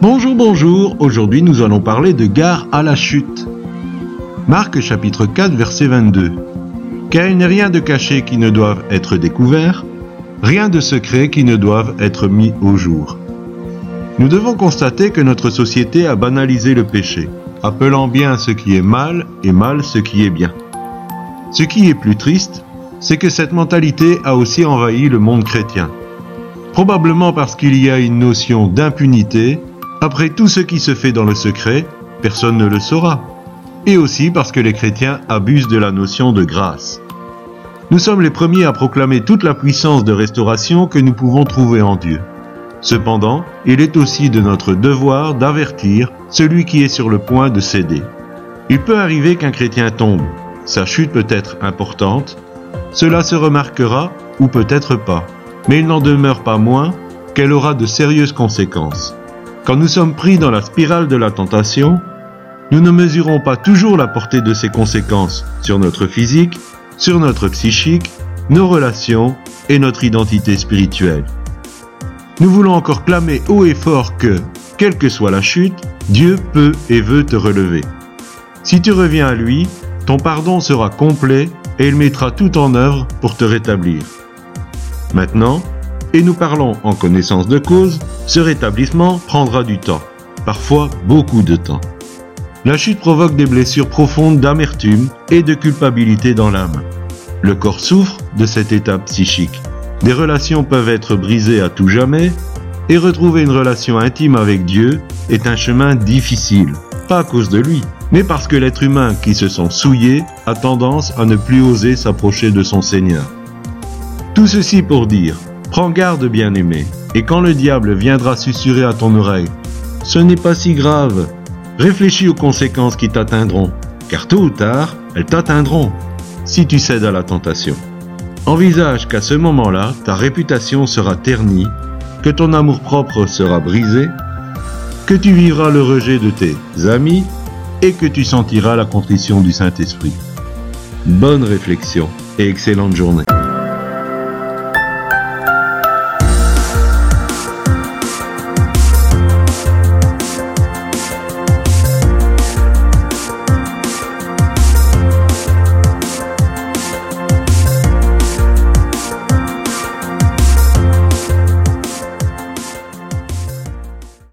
Bonjour, bonjour, aujourd'hui nous allons parler de gare à la chute. Marc chapitre 4 verset 22. Car il n'est rien de caché qui ne doive être découvert, rien de secret qui ne doive être mis au jour. Nous devons constater que notre société a banalisé le péché, appelant bien ce qui est mal et mal ce qui est bien. Ce qui est plus triste, c'est que cette mentalité a aussi envahi le monde chrétien. Probablement parce qu'il y a une notion d'impunité, après tout ce qui se fait dans le secret, personne ne le saura. Et aussi parce que les chrétiens abusent de la notion de grâce. Nous sommes les premiers à proclamer toute la puissance de restauration que nous pouvons trouver en Dieu. Cependant, il est aussi de notre devoir d'avertir celui qui est sur le point de céder. Il peut arriver qu'un chrétien tombe. Sa chute peut être importante, cela se remarquera ou peut-être pas, mais il n'en demeure pas moins qu'elle aura de sérieuses conséquences. Quand nous sommes pris dans la spirale de la tentation, nous ne mesurons pas toujours la portée de ces conséquences sur notre physique, sur notre psychique, nos relations et notre identité spirituelle. Nous voulons encore clamer haut et fort que, quelle que soit la chute, Dieu peut et veut te relever. Si tu reviens à lui, ton pardon sera complet et il mettra tout en œuvre pour te rétablir. Maintenant, et nous parlons en connaissance de cause, ce rétablissement prendra du temps, parfois beaucoup de temps. La chute provoque des blessures profondes d'amertume et de culpabilité dans l'âme. Le corps souffre de cet état psychique. Des relations peuvent être brisées à tout jamais, et retrouver une relation intime avec Dieu est un chemin difficile, pas à cause de lui, mais parce que l'être humain qui se sent souillé a tendance à ne plus oser s'approcher de son Seigneur. Tout ceci pour dire, prends garde bien-aimé, et quand le diable viendra susurrer à ton oreille, ce n'est pas si grave, réfléchis aux conséquences qui t'atteindront, car tôt ou tard, elles t'atteindront, si tu cèdes à la tentation. Envisage qu'à ce moment-là, ta réputation sera ternie, que ton amour-propre sera brisé, que tu vivras le rejet de tes amis et que tu sentiras la contrition du Saint-Esprit. Bonne réflexion et excellente journée.